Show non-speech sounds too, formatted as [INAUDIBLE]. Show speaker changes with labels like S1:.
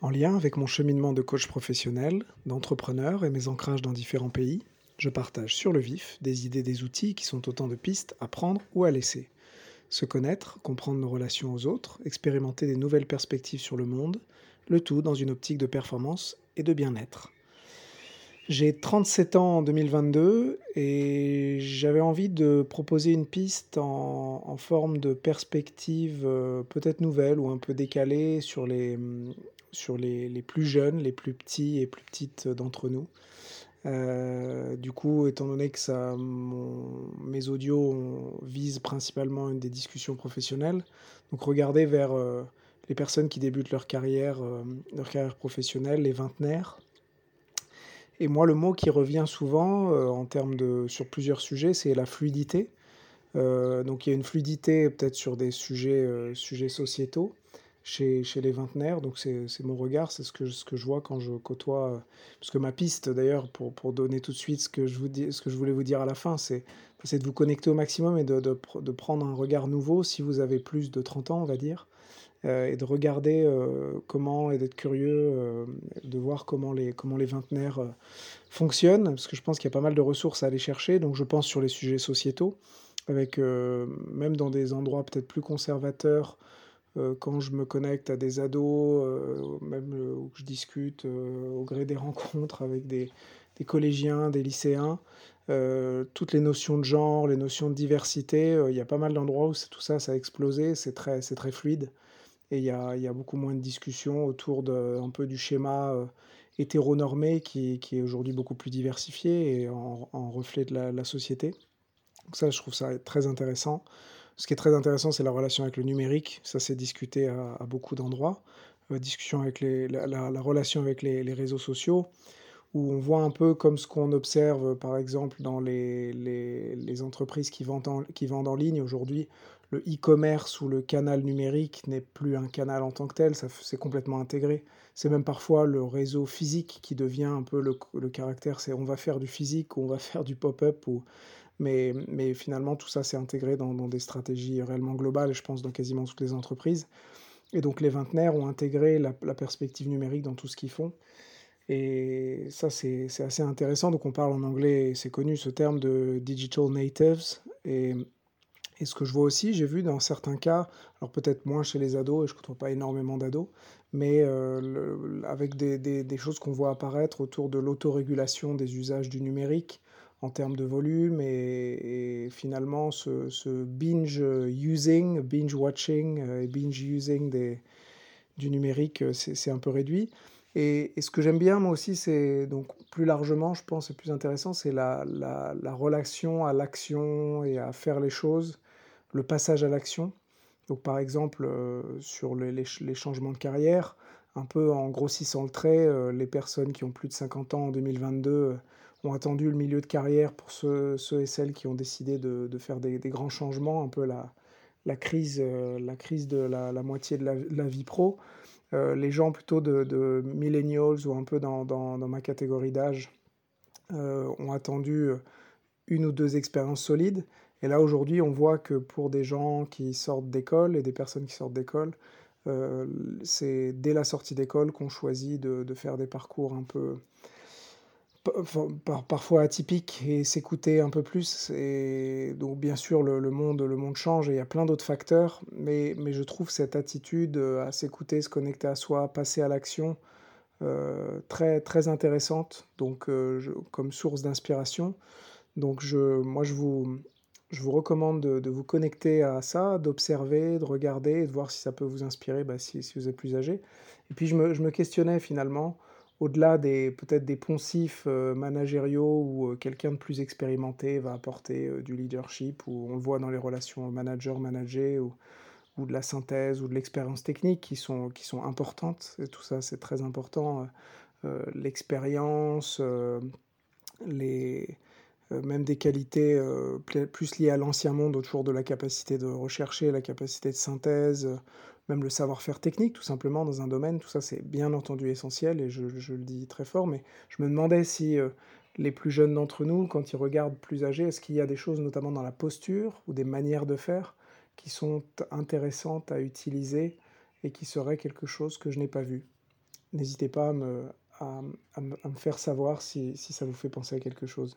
S1: En lien avec mon cheminement de coach professionnel, d'entrepreneur et mes ancrages dans différents pays, je partage sur le vif des idées, des outils qui sont autant de pistes à prendre ou à laisser. Se connaître, comprendre nos relations aux autres, expérimenter des nouvelles perspectives sur le monde, le tout dans une optique de performance et de bien-être. J'ai 37 ans en 2022 et j'avais envie de proposer une piste en, forme de perspective euh, peut-être nouvelle ou un peu décalée sur les, sur les, plus jeunes, les plus petits et plus petites d'entre nous. Euh, du coup, étant donné que ça, mes audios visent principalement des discussions professionnelles, donc regardez vers euh, les personnes qui débutent leur carrière, leur carrière professionnelle, les vingtenaires, et moi, le mot qui revient souvent euh, en termes de, sur plusieurs sujets, c'est la fluidité. Euh, donc il y a une fluidité peut-être sur des sujets, euh, sujets sociétaux chez, les vingtenaires. Donc c'est mon regard, c'est ce que, ce que je vois quand je côtoie. parce que ma piste, d'ailleurs, pour, pour, donner tout de suite ce que je, vous dis, ce que je voulais vous dire à la fin, c'est de vous connecter au maximum et de, de, de, prendre un regard nouveau si vous avez plus de 30 ans, on va dire. et de regarder comment et d'être curieux de voir comment les, comment les fonctionnent, parce que je pense qu'il y a pas mal de ressources à aller chercher. Donc je pense sur les sujets sociétaux, avec même dans des endroits peut-être plus conservateurs, quand je me connecte à des ados, même où je discute au gré des [LAUGHS] rencontres avec des, collégiens, des lycéens, toutes les notions de genre, les notions de diversité, il y a pas mal d'endroits où tout ça, ça a explosé, c'est très, très fluide. Et il y a, y a, beaucoup moins de discussions autour de, un peu du schéma euh, hétéronormé qui, qui est aujourd'hui beaucoup plus diversifié et en, reflet de la, société. Donc ça, je trouve ça très intéressant. Ce qui est très intéressant, c'est la relation avec le numérique. Ça, s'est discuté à, beaucoup d'endroits. Euh, discussion avec la, la, relation avec les, réseaux sociaux, où on voit un peu comme ce qu'on observe, par exemple, dans les, entreprises qui vendent en, ligne aujourd'hui le e-commerce ou le canal numérique n'est plus un canal en tant que tel, c'est complètement intégré. C'est même parfois le réseau physique qui devient un peu le, caractère, c'est on va faire du physique ou on va [LAUGHS] faire du pop-up, ou... mais, finalement tout ça c'est intégré dans, des stratégies réellement globales, je pense dans quasiment toutes les entreprises. Et donc les vingtenaires ont intégré la, perspective numérique dans tout ce qu'ils font. Et ça, c'est assez intéressant. Donc, on parle en anglais, c'est connu ce terme de digital natives. Et ce que je vois aussi, j'ai vu dans certains cas, alors peut-être moins chez les ados, et je ne côtoie pas énormément d'ados, mais euh, avec des, choses qu'on voit apparaître autour de l'autorégulation des usages du numérique en termes de volume et, finalement ce, binge using, binge watching euh, et binge using du numérique, euh, c'est un peu réduit. Et, ce que j'aime bien moi aussi, c'est donc plus largement, je pense, et plus intéressant, c'est la, la, la, relation à l'action et à faire les choses le passage à l'action. Donc par exemple, euh, sur les, changements de carrière, un peu en grossissant le trait, les personnes qui ont plus de 50 ans en 2022 euh, ont attendu le milieu de carrière pour ceux, et celles qui ont décidé de, faire des, grands changements, un peu la, crise, la crise de la, moitié de la, vie pro. les gens plutôt de, millennials ou un peu dans, ma catégorie d'âge ont attendu une ou deux expériences solides et là, aujourd'hui, on voit que pour des gens qui sortent d'école et des personnes qui sortent d'école, euh, c'est dès la sortie d'école qu'on choisit de, faire des parcours un peu parfois atypiques et s'écouter un peu plus. Et donc, bien sûr, le, monde, le monde change et il y a plein d'autres facteurs, mais, mais je trouve cette attitude à s'écouter, se connecter à soi, passer à l'action, euh, très, très intéressante donc, euh, comme source d'inspiration. Donc, je, moi, je vous, je vous recommande de, vous connecter à ça, d'observer, de regarder, de voir si ça peut vous inspirer bah, si, vous êtes plus âgé. Et puis je me, questionnais finalement, au-delà des peut-être des poncifs euh, managériaux où euh, quelqu'un de plus expérimenté va apporter euh, du leadership, ou on le voit dans les relations manager-manager, ou, ou, de la synthèse, ou de l'expérience technique qui sont, qui sont importantes. Et tout ça, c'est très important. L'expérience, les même des qualités plus liées à l'ancien monde autour de la capacité de rechercher, la capacité de synthèse, même le savoir-faire technique tout simplement dans un domaine, tout ça c'est bien entendu essentiel et je, le dis très fort, mais je me demandais si les plus jeunes d'entre nous, quand ils regardent plus âgés, est-ce qu'il y a des choses notamment dans la posture ou des manières de faire qui sont intéressantes à utiliser et qui seraient quelque chose que je n'ai pas vu? n'hésitez pas à me, faire savoir si ça vous fait penser à quelque chose.